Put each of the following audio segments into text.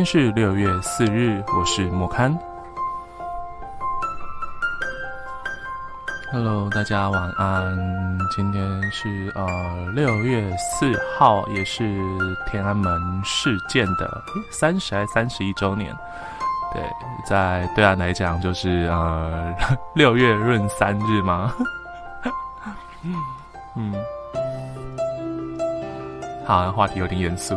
今天是六月四日，我是莫刊。Hello，大家晚安。今天是呃六月四号，也是天安门事件的三十还三十一周年。对，在对岸来讲，就是呃六月闰三日吗？嗯，好，话题有点严肃。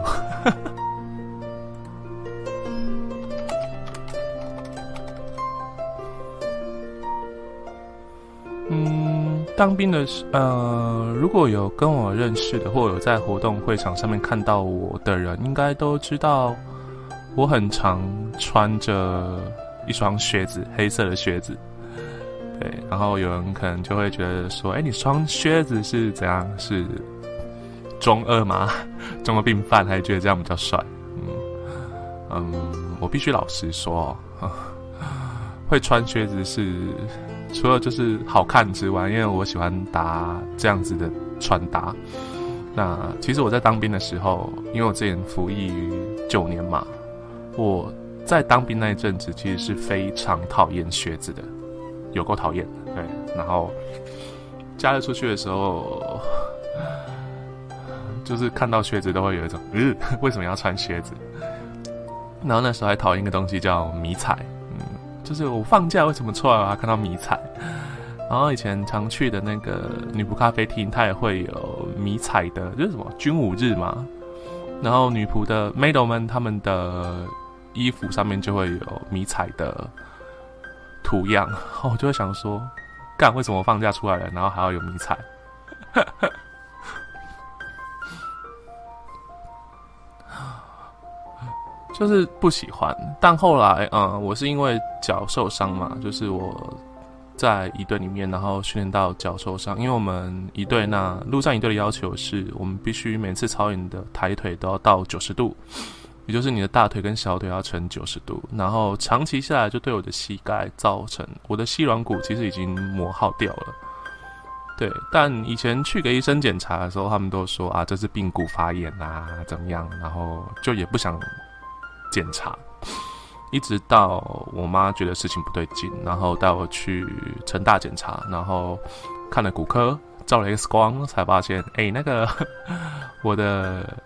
当兵的是呃，如果有跟我认识的，或有在活动会场上面看到我的人，应该都知道我很常穿着一双靴子，黑色的靴子。对，然后有人可能就会觉得说：“哎，你穿靴子是怎样？是中二吗？中二病犯？还是觉得这样比较帅？”嗯嗯，我必须老实说，会穿靴子是。除了就是好看之外，因为我喜欢搭这样子的穿搭。那其实我在当兵的时候，因为我之前服役九年嘛，我在当兵那一阵子其实是非常讨厌靴子的，有够讨厌。对，然后假日出去的时候，就是看到靴子都会有一种，嗯，为什么要穿靴子？然后那时候还讨厌一个东西叫迷彩。就是我放假为什么出来还？看到迷彩，然后以前常去的那个女仆咖啡厅，它也会有迷彩的，就是什么军武日嘛。然后女仆的 model 们，他们的衣服上面就会有迷彩的图样，我就会想说，干为什么放假出来了，然后还要有迷彩？就是不喜欢，但后来，嗯，我是因为脚受伤嘛，就是我在一队里面，然后训练到脚受伤。因为我们一队那陆战一队的要求是，我们必须每次操演的抬腿都要到九十度，也就是你的大腿跟小腿要成九十度。然后长期下来，就对我的膝盖造成我的膝软骨其实已经磨耗掉了。对，但以前去给医生检查的时候，他们都说啊，这是髌骨发炎啊，怎么样？然后就也不想。检查，一直到我妈觉得事情不对劲，然后带我去成大检查，然后看了骨科，照了 X 光，才发现，哎，那个 我的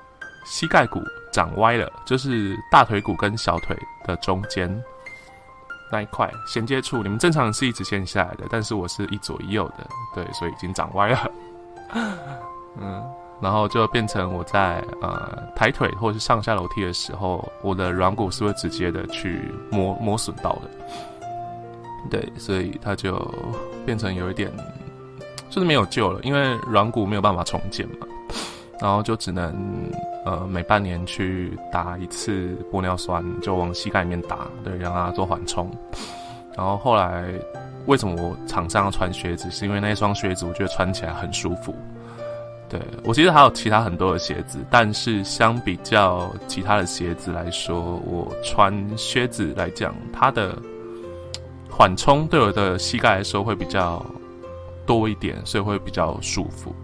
膝盖骨长歪了，就是大腿骨跟小腿的中间那一块衔接处，你们正常是一直线下来的，但是我是一左一右的，对，所以已经长歪了，嗯。然后就变成我在呃抬腿或者是上下楼梯的时候，我的软骨是会直接的去磨磨损到的。对，所以它就变成有一点就是没有救了，因为软骨没有办法重建嘛。然后就只能呃每半年去打一次玻尿酸，就往膝盖里面打，对，让它做缓冲。然后后来为什么我场上要穿靴子，是因为那双靴子我觉得穿起来很舒服。对我其实还有其他很多的鞋子，但是相比较其他的鞋子来说，我穿靴子来讲，它的缓冲对我的膝盖来说会比较多一点，所以会比较舒服。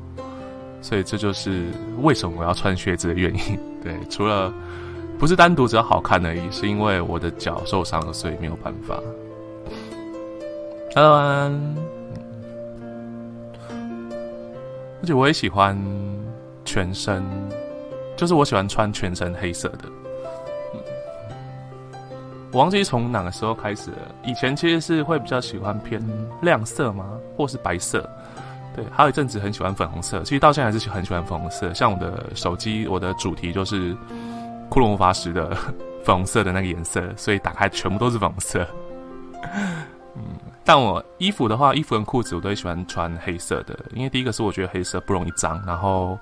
所以这就是为什么我要穿靴子的原因。对，除了不是单独只要好看而已，是因为我的脚受伤了，所以没有办法。Hello 安。而且我也喜欢全身，就是我喜欢穿全身黑色的。我忘记从哪个时候开始了。以前其实是会比较喜欢偏亮色嘛，或是白色。对，还有一阵子很喜欢粉红色。其实到现在还是很喜欢粉红色。像我的手机，我的主题就是骷髅魔法师的粉红色的那个颜色，所以打开全部都是粉红色。但我衣服的话，衣服跟裤子我都喜欢穿黑色的，因为第一个是我觉得黑色不容易脏，然后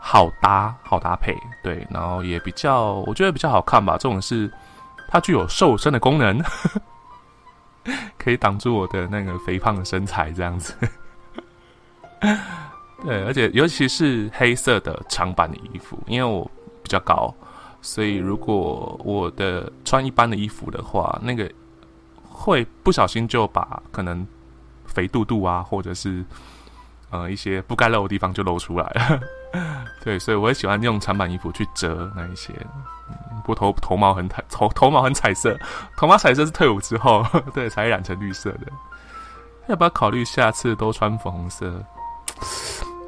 好搭好搭配，对，然后也比较我觉得比较好看吧。这种是它具有瘦身的功能，可以挡住我的那个肥胖的身材这样子。对，而且尤其是黑色的长版的衣服，因为我比较高，所以如果我的穿一般的衣服的话，那个。会不小心就把可能肥肚肚啊，或者是呃一些不该露的地方就露出来了。对，所以我也喜欢用长版衣服去遮那一些。不过头头毛很彩，头头毛很彩色，头毛彩色是退伍之后，对，才染成绿色的。要不要考虑下次都穿粉红色？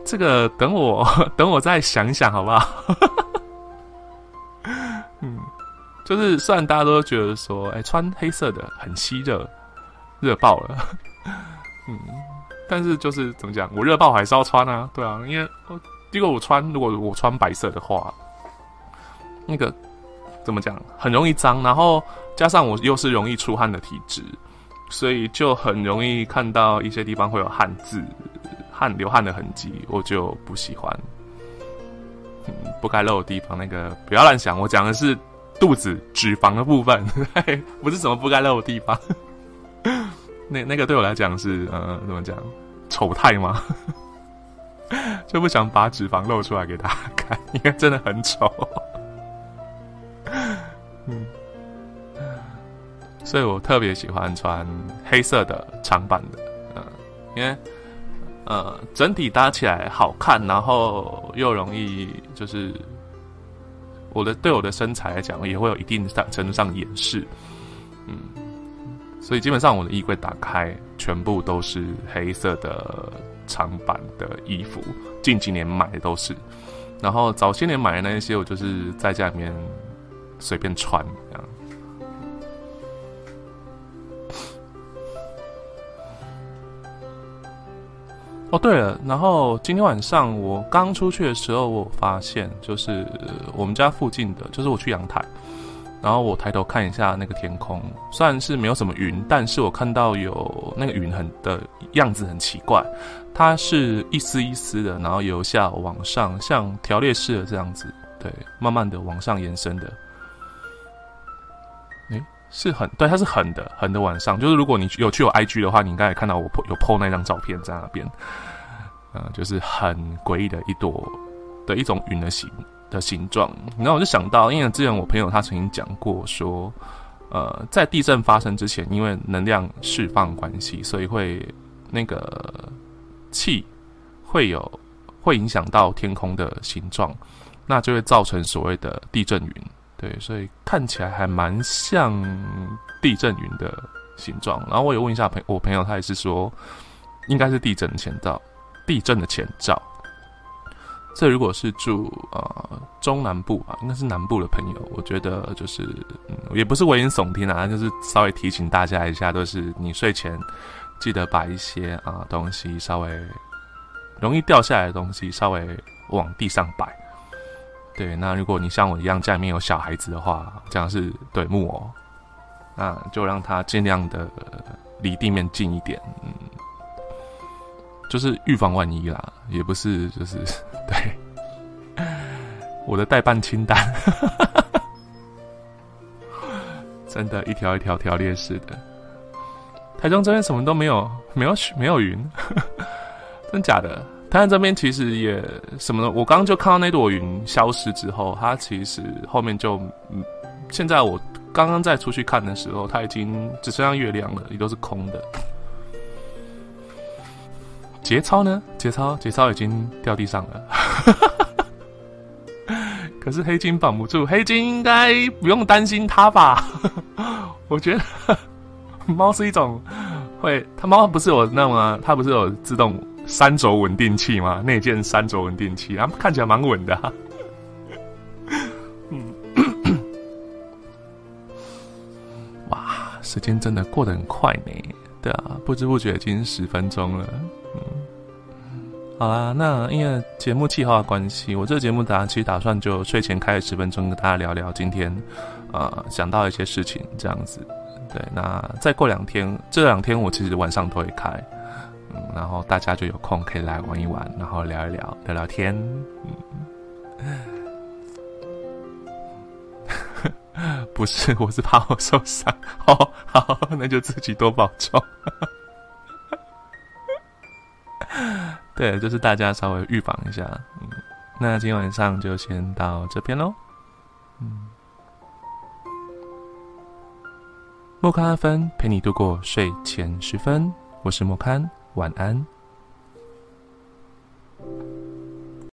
这个等我 等我再想想，好不好？就是虽然大家都觉得说，哎，穿黑色的很吸热，热爆了。嗯，但是就是怎么讲，我热爆还是要穿啊，对啊，因为如果我穿，如果我穿白色的话，那个怎么讲，很容易脏，然后加上我又是容易出汗的体质，所以就很容易看到一些地方会有汗渍、汗流汗的痕迹，我就不喜欢。不该露的地方，那个不要乱想，我讲的是肚子脂肪的部分，不是什么不该露的地方。那那个对我来讲是呃，怎么讲，丑态吗？就不想把脂肪露出来给大家看，因为真的很丑。嗯，所以我特别喜欢穿黑色的长版的，嗯，因为呃整体搭起来好看，然后又容易就是我的对我的身材来讲也会有一定上程度上掩饰，嗯，所以基本上我的衣柜打开全部都是黑色的。长版的衣服，近几年买的都是，然后早些年买的那些，我就是在家里面随便穿这样。哦，对了，然后今天晚上我刚出去的时候，我发现就是我们家附近的，就是我去阳台。然后我抬头看一下那个天空，虽然是没有什么云，但是我看到有那个云很的样子很奇怪，它是一丝一丝的，然后由下往上，像条列式的这样子，对，慢慢的往上延伸的。是很对，它是横的，横的往上，就是如果你有去有 IG 的话，你应该也看到我有 PO 那张照片在那边，呃，就是很诡异的一朵的一种云的形。的形状，然后我就想到，因为之前我朋友他曾经讲过说，呃，在地震发生之前，因为能量释放关系，所以会那个气会有会影响到天空的形状，那就会造成所谓的地震云。对，所以看起来还蛮像地震云的形状。然后我也问一下朋我朋友，他也是说，应该是地震的前兆，地震的前兆。这如果是住呃中南部吧，应该是南部的朋友，我觉得就是嗯，也不是危言耸听啊，就是稍微提醒大家一下，都是你睡前记得把一些啊东西稍微容易掉下来的东西稍微往地上摆。对，那如果你像我一样家里面有小孩子的话，这样是对木偶，那就让他尽量的离地面近一点，嗯。就是预防万一啦，也不是就是对我的代办清单，真的，一条一条条列式的。台中这边什么都没有，没有雪，没有云，真假的？台湾这边其实也什么？我刚刚就看到那朵云消失之后，它其实后面就嗯，现在我刚刚再出去看的时候，它已经只剩下月亮了，也都是空的。节操呢？节操，节操已经掉地上了。可是黑金绑不住，黑金应该不用担心它吧？我觉得猫是一种会，它猫不是有那么，它不是有自动三轴稳定器嘛？内建三轴稳定器，然后看起来蛮稳的。嗯，哇，时间真的过得很快呢。对啊，不知不觉已经十分钟了。嗯，好啦，那因为节目计划的关系，我这个节目打其实打算就睡前开十分钟跟大家聊聊今天，呃，想到一些事情这样子。对，那再过两天，这两天我其实晚上都会开，嗯，然后大家就有空可以来玩一玩，然后聊一聊，聊聊天。嗯，不是，我是怕我受伤。好，好，那就自己多保重。对，就是大家稍微预防一下，嗯，那今天晚上就先到这边喽，嗯，莫康阿芬陪你度过睡前时分，我是莫康，晚安。